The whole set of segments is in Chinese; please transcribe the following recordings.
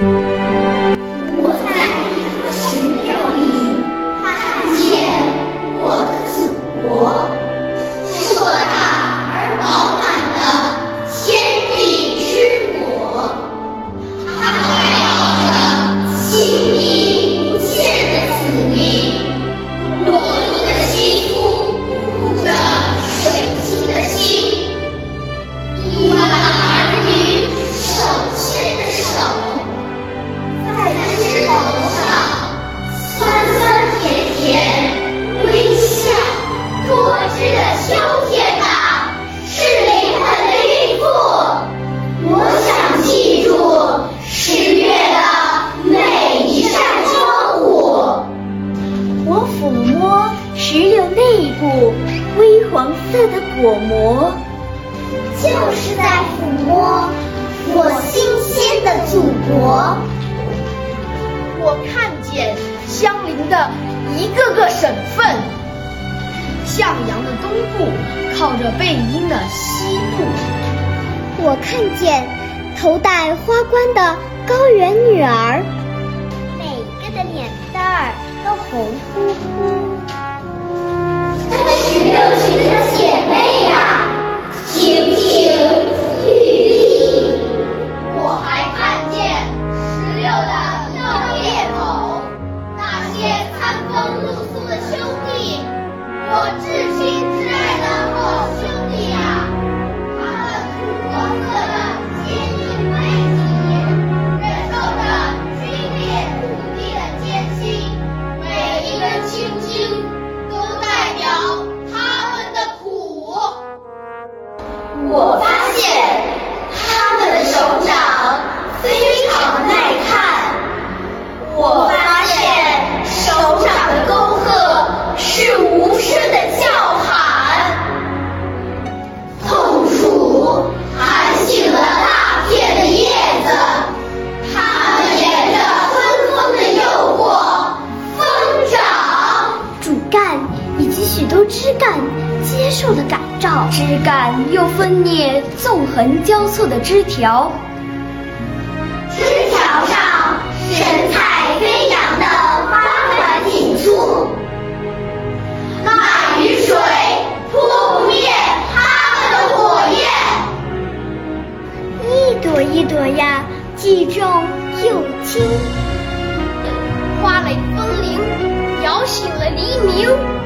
Música 的秋天啊，是灵魂的孕妇。我想记住十月的每一扇窗户。我抚摸石榴内部微黄色的果膜，就是在抚摸我新鲜的祖国。我看见相邻的一个个省份。向阳的东部靠着背阴的西部。我看见头戴花冠的高原女儿，每个的脸蛋儿都红扑扑。十六群的姐妹呀，听我发现他们的手掌非常耐看。我以及许多枝干接受了改。造枝干又分裂纵横交错的枝条，枝条上神采飞扬的花团锦簇，那雨水扑不灭它们的火焰。一朵一朵呀，既重又轻。花蕾风铃摇醒了黎明。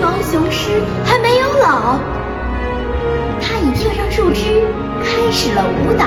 毛雄狮还没有老，它已跳上树枝开始了舞蹈。